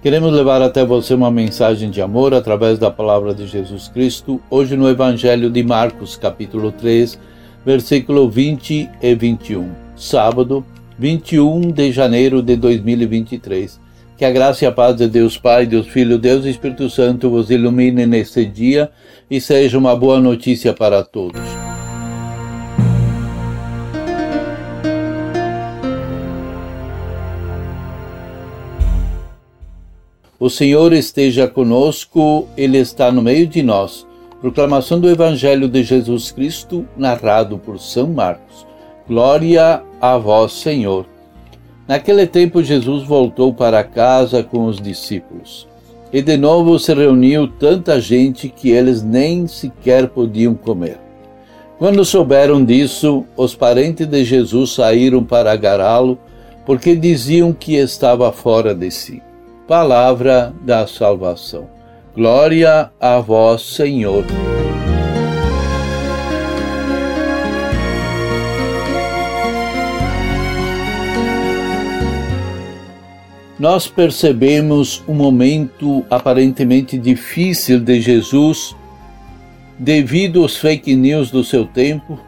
Queremos levar até você uma mensagem de amor através da palavra de Jesus Cristo, hoje no Evangelho de Marcos, capítulo 3, versículo 20 e 21. Sábado, 21 de janeiro de 2023. Que a graça e a paz de Deus Pai, Deus Filho, Deus Espírito Santo vos ilumine neste dia e seja uma boa notícia para todos. O Senhor esteja conosco, Ele está no meio de nós. Proclamação do Evangelho de Jesus Cristo, narrado por São Marcos. Glória a vós, Senhor. Naquele tempo, Jesus voltou para casa com os discípulos. E de novo se reuniu tanta gente que eles nem sequer podiam comer. Quando souberam disso, os parentes de Jesus saíram para agarrá-lo, porque diziam que estava fora de si palavra da salvação. Glória a vós, Senhor. Nós percebemos um momento aparentemente difícil de Jesus devido aos fake news do seu tempo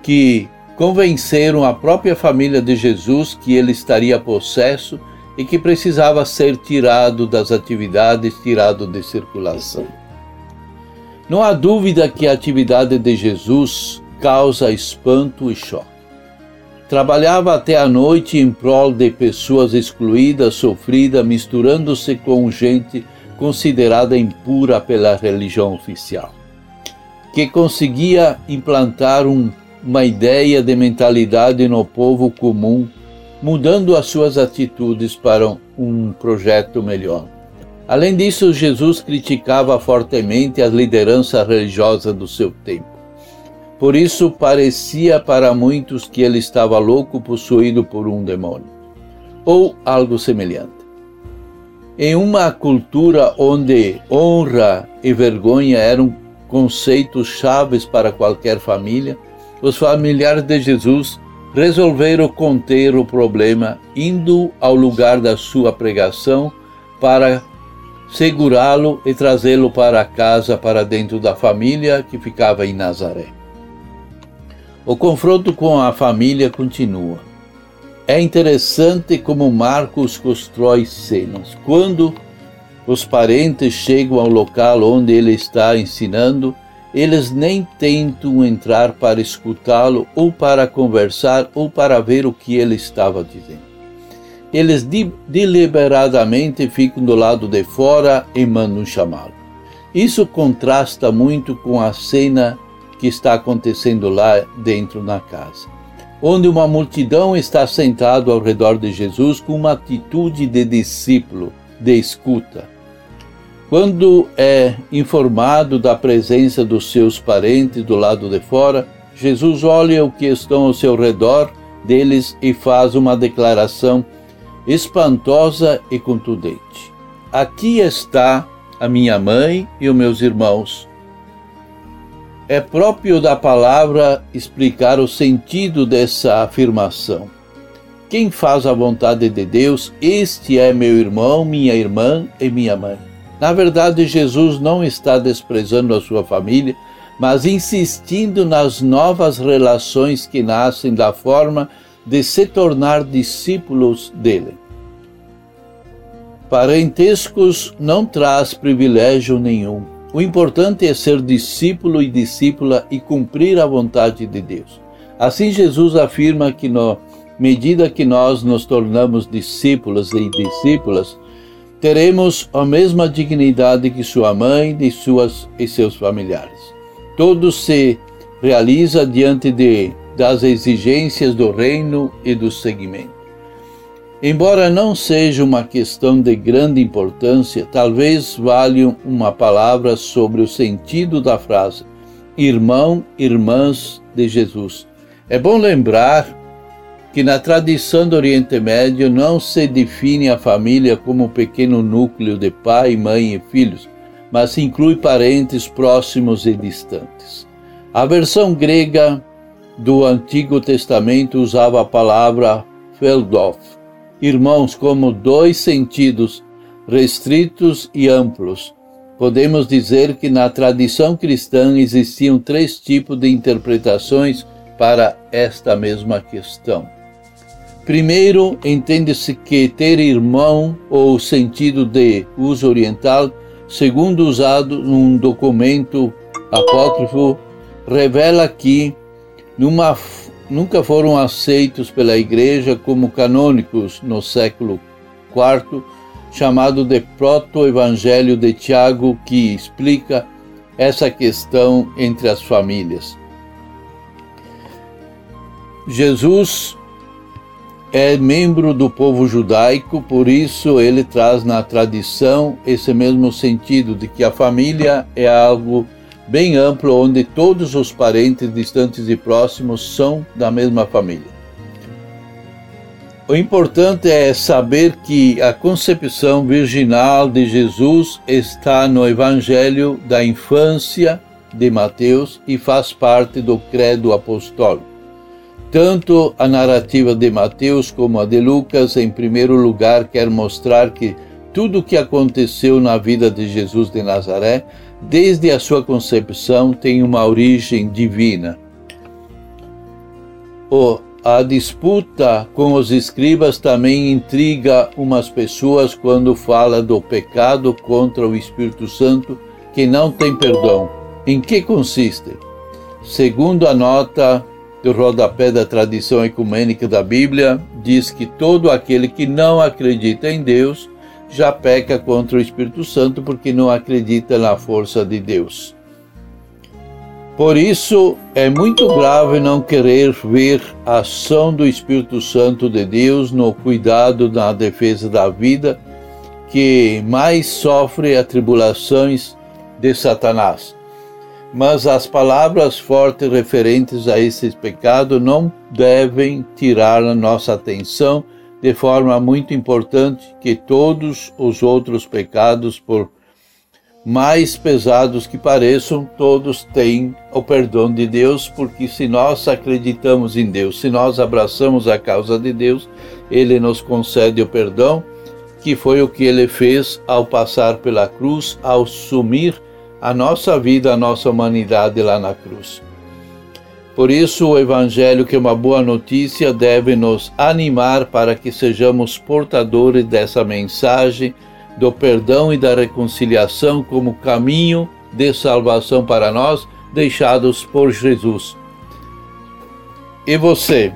que convenceram a própria família de Jesus que ele estaria possesso e que precisava ser tirado das atividades, tirado de circulação. Não há dúvida que a atividade de Jesus causa espanto e choque. Trabalhava até a noite em prol de pessoas excluídas, sofridas, misturando-se com gente considerada impura pela religião oficial, que conseguia implantar um, uma ideia de mentalidade no povo comum mudando as suas atitudes para um projeto melhor. Além disso, Jesus criticava fortemente a liderança religiosa do seu tempo. Por isso, parecia para muitos que ele estava louco, possuído por um demônio, ou algo semelhante. Em uma cultura onde honra e vergonha eram conceitos chaves para qualquer família, os familiares de Jesus resolveram conter o problema indo ao lugar da sua pregação para segurá-lo e trazê-lo para casa, para dentro da família que ficava em Nazaré. O confronto com a família continua. É interessante como Marcos constrói cenas. Quando os parentes chegam ao local onde ele está ensinando, eles nem tentam entrar para escutá-lo, ou para conversar, ou para ver o que ele estava dizendo. Eles deliberadamente ficam do lado de fora e mandam chamá-lo. Isso contrasta muito com a cena que está acontecendo lá dentro na casa, onde uma multidão está sentada ao redor de Jesus com uma atitude de discípulo, de escuta quando é informado da presença dos seus parentes do lado de fora, Jesus olha o que estão ao seu redor deles e faz uma declaração espantosa e contundente. Aqui está a minha mãe e os meus irmãos. É próprio da palavra explicar o sentido dessa afirmação. Quem faz a vontade de Deus, este é meu irmão, minha irmã e minha mãe. Na verdade, Jesus não está desprezando a sua família, mas insistindo nas novas relações que nascem da forma de se tornar discípulos dele. Parentescos não traz privilégio nenhum. O importante é ser discípulo e discípula e cumprir a vontade de Deus. Assim, Jesus afirma que, na medida que nós nos tornamos discípulos e discípulas, teremos a mesma dignidade que sua mãe e suas e seus familiares. Tudo se realiza diante de das exigências do reino e do seguimento. Embora não seja uma questão de grande importância, talvez valha uma palavra sobre o sentido da frase. irmão, irmãs de Jesus. É bom lembrar que na tradição do Oriente Médio não se define a família como um pequeno núcleo de pai, mãe e filhos, mas inclui parentes próximos e distantes. A versão grega do Antigo Testamento usava a palavra Feldof, irmãos como dois sentidos restritos e amplos. Podemos dizer que na tradição cristã existiam três tipos de interpretações para esta mesma questão. Primeiro, entende-se que ter irmão ou sentido de uso oriental, segundo usado num documento apócrifo, revela que numa, nunca foram aceitos pela Igreja como canônicos no século IV, chamado de Proto-Evangelho de Tiago, que explica essa questão entre as famílias. Jesus é membro do povo judaico, por isso ele traz na tradição esse mesmo sentido de que a família é algo bem amplo onde todos os parentes distantes e próximos são da mesma família. O importante é saber que a concepção virginal de Jesus está no Evangelho da infância de Mateus e faz parte do credo apostólico. Tanto a narrativa de Mateus como a de Lucas, em primeiro lugar, quer mostrar que tudo o que aconteceu na vida de Jesus de Nazaré, desde a sua concepção, tem uma origem divina. O, a disputa com os escribas também intriga umas pessoas quando fala do pecado contra o Espírito Santo que não tem perdão. Em que consiste? Segundo a nota do rodapé da tradição ecumênica da Bíblia, diz que todo aquele que não acredita em Deus já peca contra o Espírito Santo porque não acredita na força de Deus. Por isso, é muito grave não querer ver a ação do Espírito Santo de Deus no cuidado na defesa da vida, que mais sofre atribulações de Satanás mas as palavras fortes referentes a esses pecados não devem tirar a nossa atenção de forma muito importante que todos os outros pecados, por mais pesados que pareçam, todos têm o perdão de Deus, porque se nós acreditamos em Deus, se nós abraçamos a causa de Deus, Ele nos concede o perdão, que foi o que Ele fez ao passar pela cruz, ao sumir a nossa vida, a nossa humanidade lá na cruz. Por isso, o Evangelho, que é uma boa notícia, deve nos animar para que sejamos portadores dessa mensagem do perdão e da reconciliação como caminho de salvação para nós, deixados por Jesus. E você?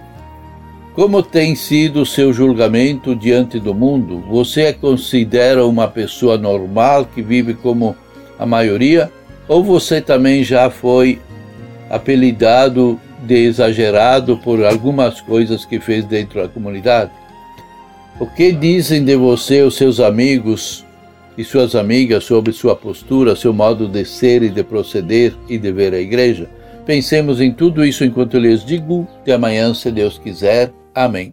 Como tem sido o seu julgamento diante do mundo? Você é considera uma pessoa normal que vive como a maioria, ou você também já foi apelidado de exagerado por algumas coisas que fez dentro da comunidade? O que dizem de você os seus amigos e suas amigas sobre sua postura, seu modo de ser e de proceder e de ver a igreja? Pensemos em tudo isso enquanto eu lhes digo. De amanhã, se Deus quiser. Amém.